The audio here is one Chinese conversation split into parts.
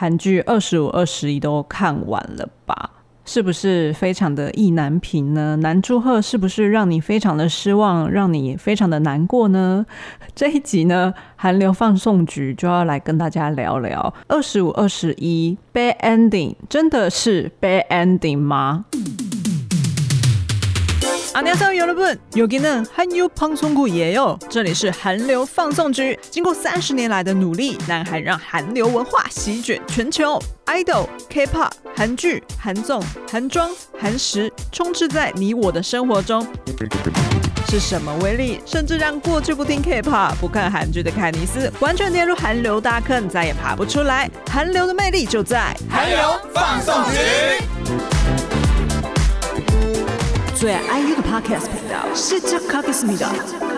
韩剧二十五二十一都看完了吧？是不是非常的意难平呢？南柱赫是不是让你非常的失望，让你非常的难过呢？这一集呢，韩流放送局就要来跟大家聊聊二十五二十一 bad ending，真的是 bad ending 吗？ 안녕하세요여러분여기는한유방송국이에요这里是韩流放送局。经过三十年来的努力，南韩让韩流文化席卷全球，idol、K-pop、韩剧、韩综、韩妆、韩食，充斥在你我的生活中。是什么威力，甚至让过去不听 K-pop、不看韩剧的凯尼斯，完全跌入韩流大坑，再也爬不出来？韩流的魅力就在韩流放送局。 박소의 아이유 팟캐스트 시작하겠습니다.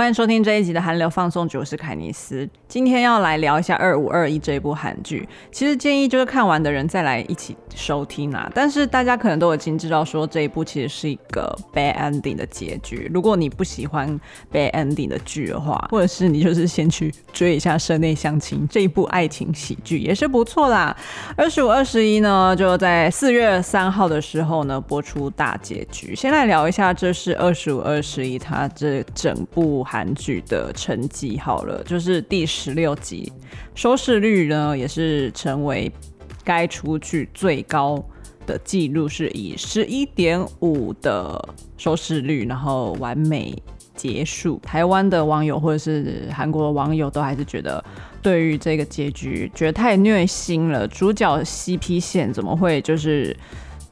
欢迎收听这一集的韩流放送局，我是凯尼斯。今天要来聊一下《二五二一》这一部韩剧。其实建议就是看完的人再来一起收听啊。但是大家可能都已经知道，说这一部其实是一个 bad ending 的结局。如果你不喜欢 bad ending 的剧的话，或者是你就是先去追一下《社内相亲》这一部爱情喜剧也是不错啦。二十五二十一呢，就在四月三号的时候呢播出大结局。先来聊一下，这是二十五二十一它这整部。韩剧的成绩好了，就是第十六集，收视率呢也是成为该出剧最高的记录，是以十一点五的收视率，然后完美结束。台湾的网友或者是韩国的网友都还是觉得，对于这个结局觉得太虐心了，主角 CP 线怎么会就是？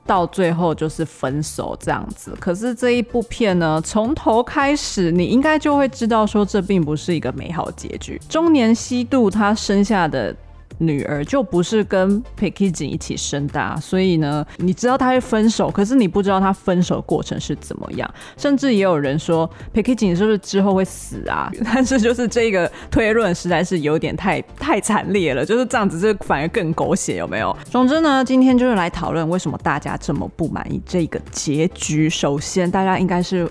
到最后就是分手这样子，可是这一部片呢，从头开始你应该就会知道说，这并不是一个美好结局。中年西渡他生下的。女儿就不是跟裴基景一起生的啊，所以呢，你知道他会分手，可是你不知道他分手过程是怎么样，甚至也有人说裴基景是不是之后会死啊？但是就是这个推论实在是有点太太惨烈了，就是这样子，这反而更狗血，有没有？总之呢，今天就是来讨论为什么大家这么不满意这个结局。首先，大家应该是。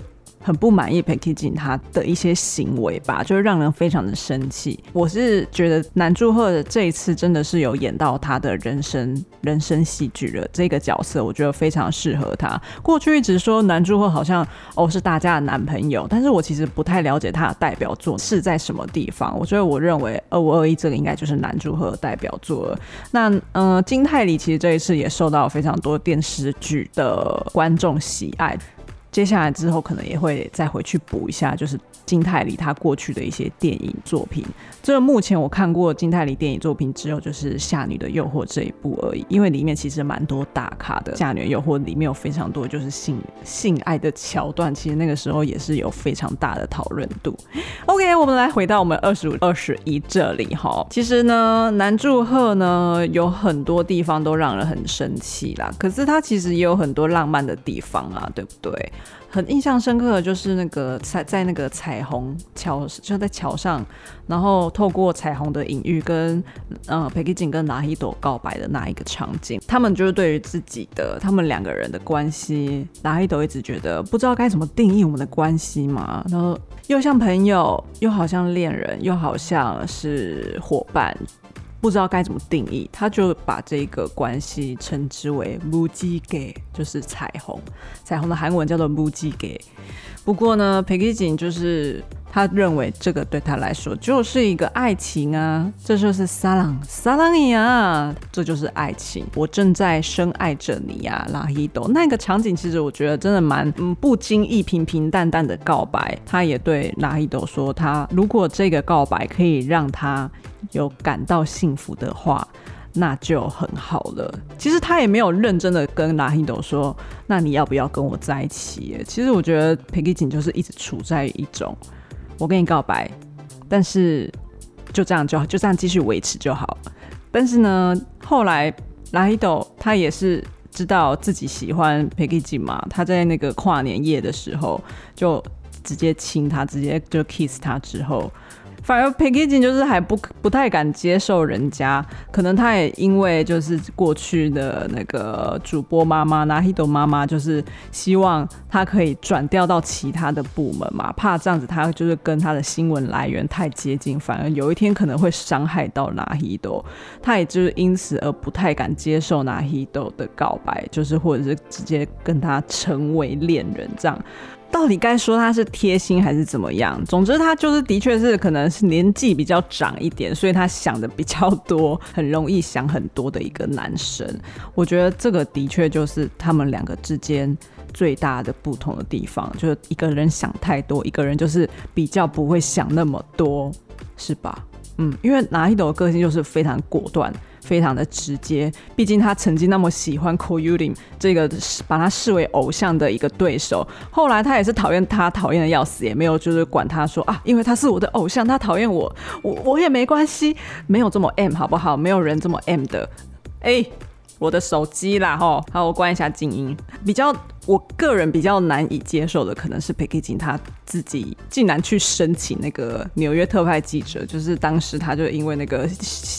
很不满意裴基景他的一些行为吧，就是让人非常的生气。我是觉得南柱赫的这一次真的是有演到他的人生人生戏剧了，这个角色我觉得非常适合他。过去一直说南柱赫好像哦是大家的男朋友，但是我其实不太了解他的代表作是在什么地方。我觉得我认为二五二一这个应该就是南柱赫的代表作了。那嗯，金泰里其实这一次也受到非常多电视剧的观众喜爱。接下来之后可能也会再回去补一下，就是金泰梨他过去的一些电影作品。这目前我看过金泰梨电影作品只有就是《夏女的诱惑》这一部而已，因为里面其实蛮多大咖的。《夏女的诱惑》里面有非常多就是性性爱的桥段，其实那个时候也是有非常大的讨论度。OK，我们来回到我们二十五二十一这里哈。其实呢，南柱赫呢有很多地方都让人很生气啦，可是他其实也有很多浪漫的地方啊，对不对？很印象深刻的就是那个在在那个彩虹桥，就在桥上，然后透过彩虹的隐喻跟呃裴基景跟拉希朵告白的那一个场景，他们就是对于自己的他们两个人的关系，拉希朵一直觉得不知道该怎么定义我们的关系嘛，然后又像朋友，又好像恋人，又好像是伙伴。不知道该怎么定义他就把这个关系称之为母鸡给就是彩虹。彩虹的韩文叫做母鸡给不过呢 piggy 就是他认为这个对他来说就是一个爱情啊这就是撒朗撒朗呀这就是爱情。我正在深爱着你呀拉伊豆那个场景其实我觉得真的蛮嗯不经意平平淡淡的告白。他也对拉伊豆说他如果这个告白可以让他有感到幸福的话，那就很好了。其实他也没有认真的跟拉希朵说，那你要不要跟我在一起？其实我觉得裴基景就是一直处在一种，我跟你告白，但是就这样就好，就这样继续维持就好。但是呢，后来拉希朵他也是知道自己喜欢裴基景嘛，他在那个跨年夜的时候就直接亲他，直接就 kiss 他之后。反而 pinki 就是还不不太敢接受人家，可能他也因为就是过去的那个主播妈妈 Nahido 妈妈，就是希望他可以转调到其他的部门嘛，怕这样子他就是跟他的新闻来源太接近，反而有一天可能会伤害到 Nahido，他也就是因此而不太敢接受 Nahido 的告白，就是或者是直接跟他成为恋人这样。到底该说他是贴心还是怎么样？总之，他就是的确是可能是年纪比较长一点，所以他想的比较多，很容易想很多的一个男生。我觉得这个的确就是他们两个之间最大的不同的地方，就是一个人想太多，一个人就是比较不会想那么多，是吧？嗯，因为拿一朵个性就是非常果断。非常的直接，毕竟他曾经那么喜欢 Koyulin 这个把他视为偶像的一个对手，后来他也是讨厌他，讨厌的要死，也没有就是管他说啊，因为他是我的偶像，他讨厌我，我我也没关系，没有这么 M 好不好？没有人这么 M 的，哎、我的手机啦，吼，好，我关一下静音。比较，我个人比较难以接受的，可能是裴克勤他自己竟然去申请那个纽约特派记者，就是当时他就因为那个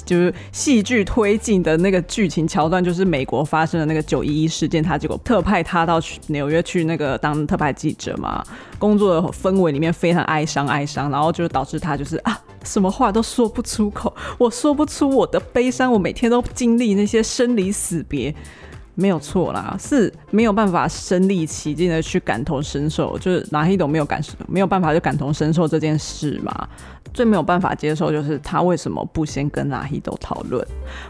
就是戏剧推进的那个剧情桥段，就是美国发生的那个九一一事件，他结果特派他到去纽约去那个当特派记者嘛，工作的氛围里面非常哀伤哀伤，然后就导致他就是啊。什么话都说不出口，我说不出我的悲伤，我每天都经历那些生离死别，没有错啦，是没有办法身历其境的去感同身受，就是哪一种没有感受，没有办法就感同身受这件事嘛。最没有办法接受就是他为什么不先跟哪一种讨论，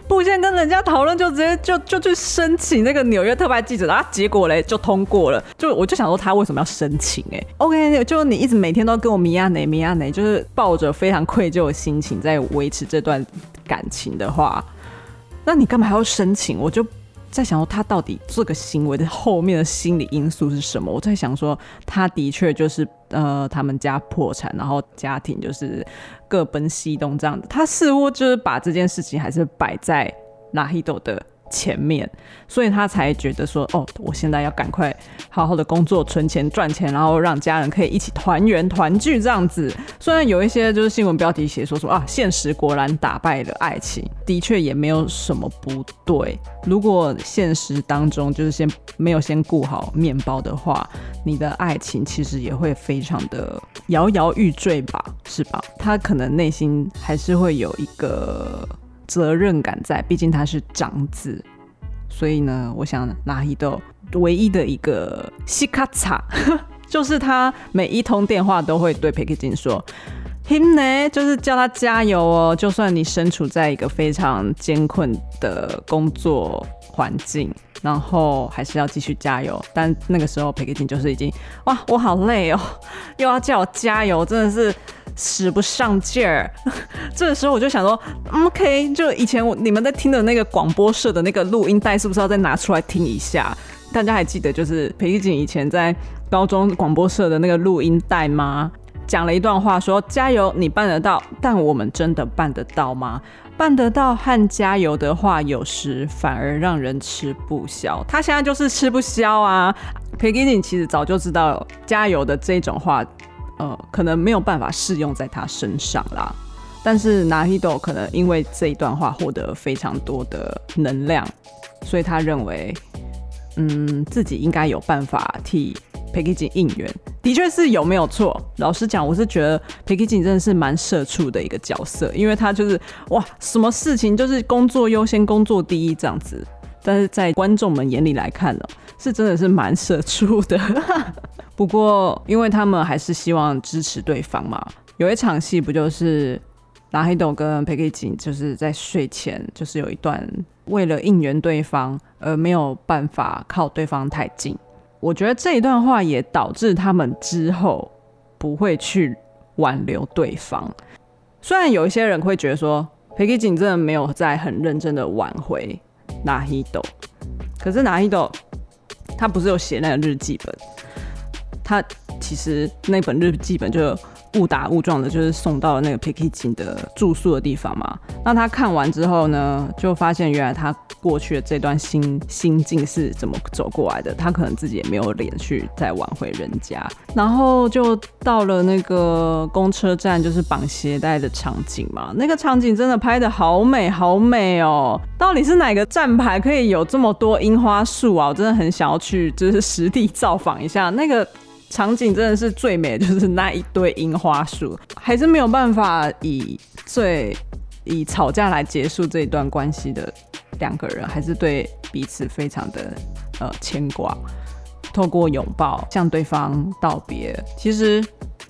不先跟人家讨论就直接就就去申请那个纽约特派记者，然后结果嘞就通过了。就我就想说他为什么要申请、哎，OK，就你一直每天都跟我米亚内米亚内，就是抱着非常愧疚的心情在维持这段感情的话，那你干嘛还要申请？我就。在想说他到底这个行为的后面的心理因素是什么？我在想说，他的确就是呃，他们家破产，然后家庭就是各奔西东这样子。他似乎就是把这件事情还是摆在拉黑豆的。前面，所以他才觉得说，哦，我现在要赶快好好的工作、存钱、赚钱，然后让家人可以一起团圆、团聚这样子。虽然有一些就是新闻标题写说说啊，现实果然打败了爱情，的确也没有什么不对。如果现实当中就是先没有先顾好面包的话，你的爱情其实也会非常的摇摇欲坠吧，是吧？他可能内心还是会有一个。责任感在，毕竟他是长子，所以呢，我想拉伊豆唯一的一个西卡查，就是他每一通电话都会对裴克金说，him 呢，就是叫他加油哦，就算你身处在一个非常艰困的工作环境，然后还是要继续加油。但那个时候裴克金就是已经，哇，我好累哦，又要叫我加油，真的是。使不上劲儿，这个时候我就想说，OK，就以前我你们在听的那个广播社的那个录音带，是不是要再拿出来听一下？大家还记得就是裴玉锦以前在高中广播社的那个录音带吗？讲了一段话说，加油，你办得到，但我们真的办得到吗？办得到和加油的话，有时反而让人吃不消。他现在就是吃不消啊。裴玉锦其实早就知道加油的这种话。呃，可能没有办法适用在他身上啦。但是 Nahido 可能因为这一段话获得非常多的能量，所以他认为，嗯，自己应该有办法替 Packaging 应援。的确是有没有错？老实讲，我是觉得 Packaging 真的是蛮社畜的一个角色，因为他就是哇，什么事情就是工作优先，工作第一这样子。但是在观众们眼里来看呢，是真的是蛮社畜的。不过，因为他们还是希望支持对方嘛。有一场戏不就是拉黑斗跟裴克金就是在睡前，就是有一段为了应援对方而没有办法靠对方太近。我觉得这一段话也导致他们之后不会去挽留对方。虽然有一些人会觉得说裴克金真的没有在很认真的挽回拉黑斗，可是拉黑斗他不是有写那个日记本？他其实那本日记本就误打误撞的，就是送到了那个裴基金的住宿的地方嘛。那他看完之后呢，就发现原来他过去的这段心心境是怎么走过来的。他可能自己也没有脸去再挽回人家。然后就到了那个公车站，就是绑鞋带的场景嘛。那个场景真的拍得好美，好美哦！到底是哪个站牌可以有这么多樱花树啊？我真的很想要去，就是实地造访一下那个。场景真的是最美，就是 那一堆樱花树，还是没有办法以最以吵架来结束这一段关系的两个人，还是对彼此非常的呃牵挂，透过拥抱向对方道别，其实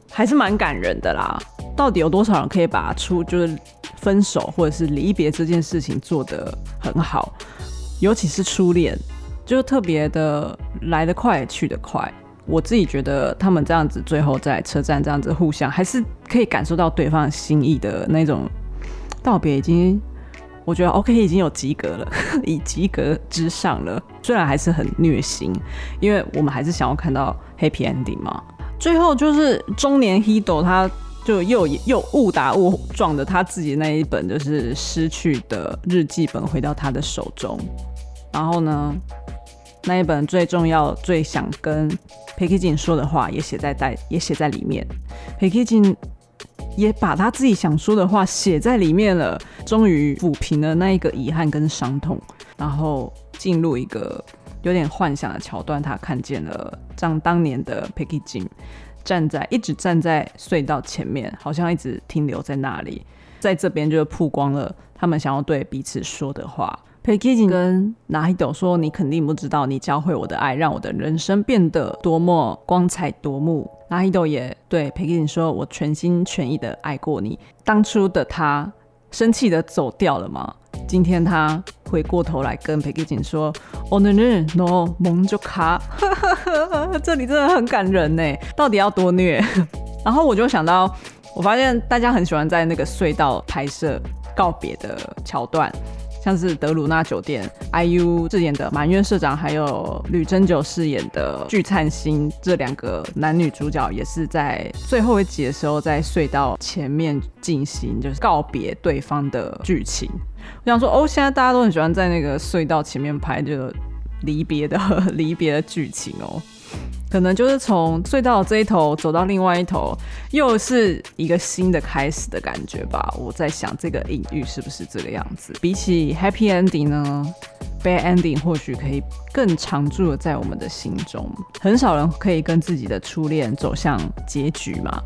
还是蛮感人的啦。到底有多少人可以把出就是分手或者是离别这件事情做得很好？尤其是初恋，就特别的来得快去得快。我自己觉得他们这样子，最后在车站这样子互相，还是可以感受到对方心意的那种道别，已经我觉得 OK，已经有及格了，以及格之上了。虽然还是很虐心，因为我们还是想要看到 Happy Ending 嘛。最后就是中年 Hido，他就又又误打误撞的，他自己那一本就是失去的日记本回到他的手中，然后呢，那一本最重要、最想跟裴基静说的话也写在在也写在里面。裴基静也把他自己想说的话写在里面了，终于抚平了那一个遗憾跟伤痛，然后进入一个有点幻想的桥段。他看见了像当年的裴基静站在一直站在隧道前面，好像一直停留在那里，在这边就曝光了他们想要对彼此说的话。Peggy 跟 n a h i d o 说：“你肯定不知道，你教会我的爱，让我的人生变得多么光彩夺目。” n a h i d o 也对 Peggy 说：“我全心全意的爱过你。”当初的他生气的走掉了吗？今天他回过头来跟 Peggy 说：“오늘은너就卡。」这里真的很感人呢。到底要多虐？然后我就想到，我发现大家很喜欢在那个隧道拍摄告别的桥段。像是德鲁纳酒店，IU 饰演的满院社长，还有吕珍九饰演的具灿星，这两个男女主角也是在最后一集的时候，在隧道前面进行就是告别对方的剧情。我想说，哦，现在大家都很喜欢在那个隧道前面拍这个离别的 离别的剧情哦。可能就是从隧道这一头走到另外一头，又是一个新的开始的感觉吧。我在想这个隐喻是不是这个样子？比起 Happy Ending 呢，Bad Ending 或许可以更常驻在我们的心中。很少人可以跟自己的初恋走向结局嘛。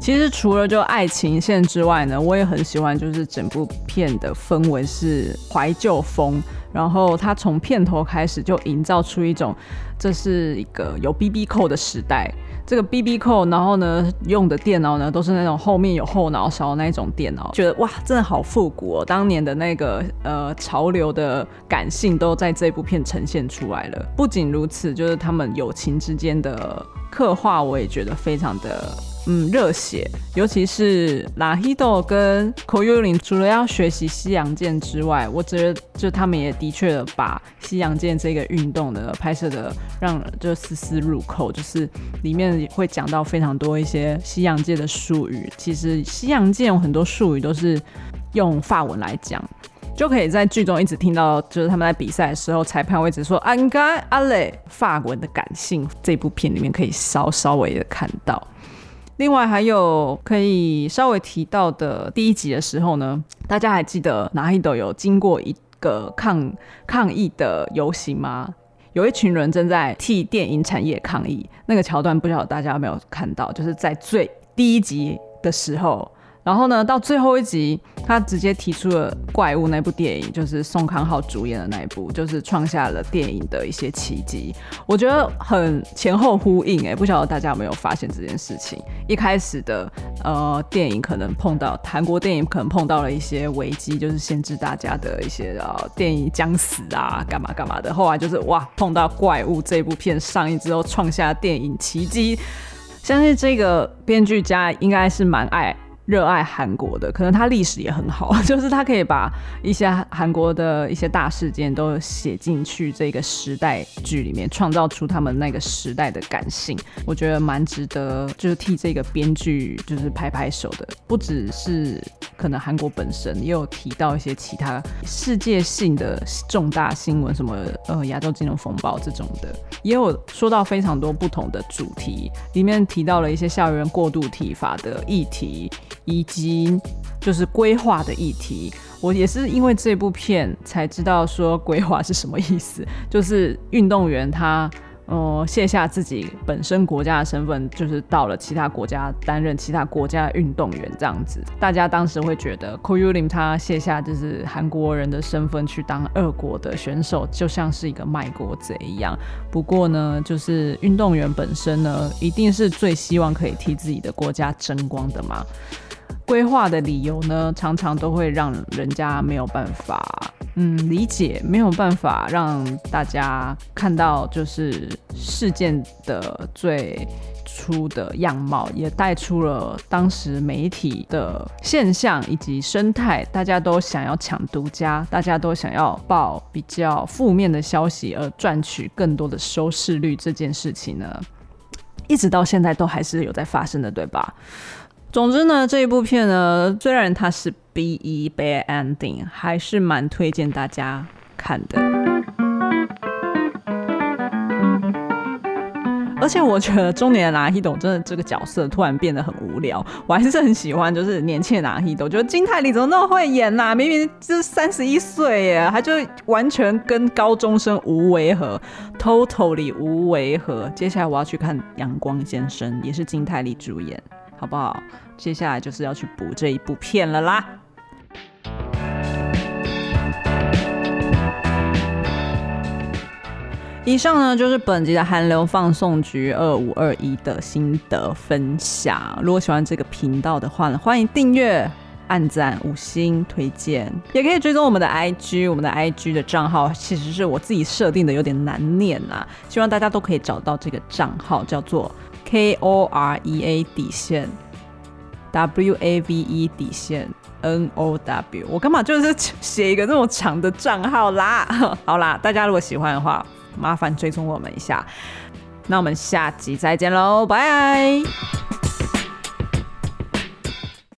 其实除了就爱情线之外呢，我也很喜欢，就是整部片的氛围是怀旧风。然后他从片头开始就营造出一种，这是一个有 BB 扣的时代。这个 BB 扣，然后呢用的电脑呢都是那种后面有后脑勺那一种电脑，觉得哇，真的好复古哦！当年的那个呃潮流的感性都在这部片呈现出来了。不仅如此，就是他们友情之间的刻画，我也觉得非常的。嗯，热血，尤其是拉希多跟口尤林，除了要学习西洋剑之外，我觉得就他们也的确把西洋剑这个运动的拍摄的让就丝丝入扣，就是里面会讲到非常多一些西洋剑的术语。其实西洋剑有很多术语都是用法文来讲，就可以在剧中一直听到，就是他们在比赛的时候，裁判会一直说“安该阿雷”，法文的感性，这部片里面可以稍稍微的看到。另外还有可以稍微提到的，第一集的时候呢，大家还记得哪一斗有经过一个抗抗议的游行吗？有一群人正在替电影产业抗议，那个桥段不知道大家有没有看到？就是在最第一集的时候。然后呢，到最后一集，他直接提出了《怪物》那部电影，就是宋康昊主演的那一部，就是创下了电影的一些奇迹。我觉得很前后呼应，哎，不晓得大家有没有发现这件事情？一开始的呃电影可能碰到韩国电影可能碰到了一些危机，就是限制大家的一些呃电影将死啊，干嘛干嘛的。后来就是哇，碰到《怪物》这部片上映之后，创下电影奇迹。相信这个编剧家应该是蛮爱。热爱韩国的，可能他历史也很好，就是他可以把一些韩国的一些大事件都写进去这个时代剧里面，创造出他们那个时代的感性。我觉得蛮值得，就是替这个编剧就是拍拍手的。不只是可能韩国本身，也有提到一些其他世界性的重大新闻，什么呃亚洲金融风暴这种的，也有说到非常多不同的主题，里面提到了一些校园过度体罚的议题。以及就是规划的议题，我也是因为这部片才知道说规划是什么意思，就是运动员他呃卸下自己本身国家的身份，就是到了其他国家担任其他国家的运动员这样子。大家当时会觉得，Ko Ulim 他卸下就是韩国人的身份去当二国的选手，就像是一个卖国贼一样。不过呢，就是运动员本身呢，一定是最希望可以替自己的国家争光的嘛。规划的理由呢，常常都会让人家没有办法，嗯，理解，没有办法让大家看到，就是事件的最初的样貌，也带出了当时媒体的现象以及生态。大家都想要抢独家，大家都想要报比较负面的消息而赚取更多的收视率，这件事情呢，一直到现在都还是有在发生的，对吧？总之呢，这一部片呢，虽然它是 BE Bad Ending，还是蛮推荐大家看的。而且我觉得中年的拿希斗真的这个角色突然变得很无聊，我还是很喜欢，就是 年轻的拿希斗。我觉得金泰梨怎么那么会演呐、啊？明明就是三十一岁耶，他就完全跟高中生无违和，totally 无违和。接下来我要去看《阳光先生》，也是金泰梨主演。好不好？接下来就是要去补这一部片了啦。以上呢就是本集的韩流放送局二五二一的心得分享。如果喜欢这个频道的话呢，欢迎订阅、按赞、五星推荐，也可以追踪我们的 IG。我们的 IG 的账号其实是我自己设定的，有点难念啊，希望大家都可以找到这个账号，叫做。K O R E A 底线，W A V E 底线，N O W。我干嘛就是写一个这么长的账号啦？好啦，大家如果喜欢的话，麻烦追踪我们一下。那我们下集再见喽，拜拜。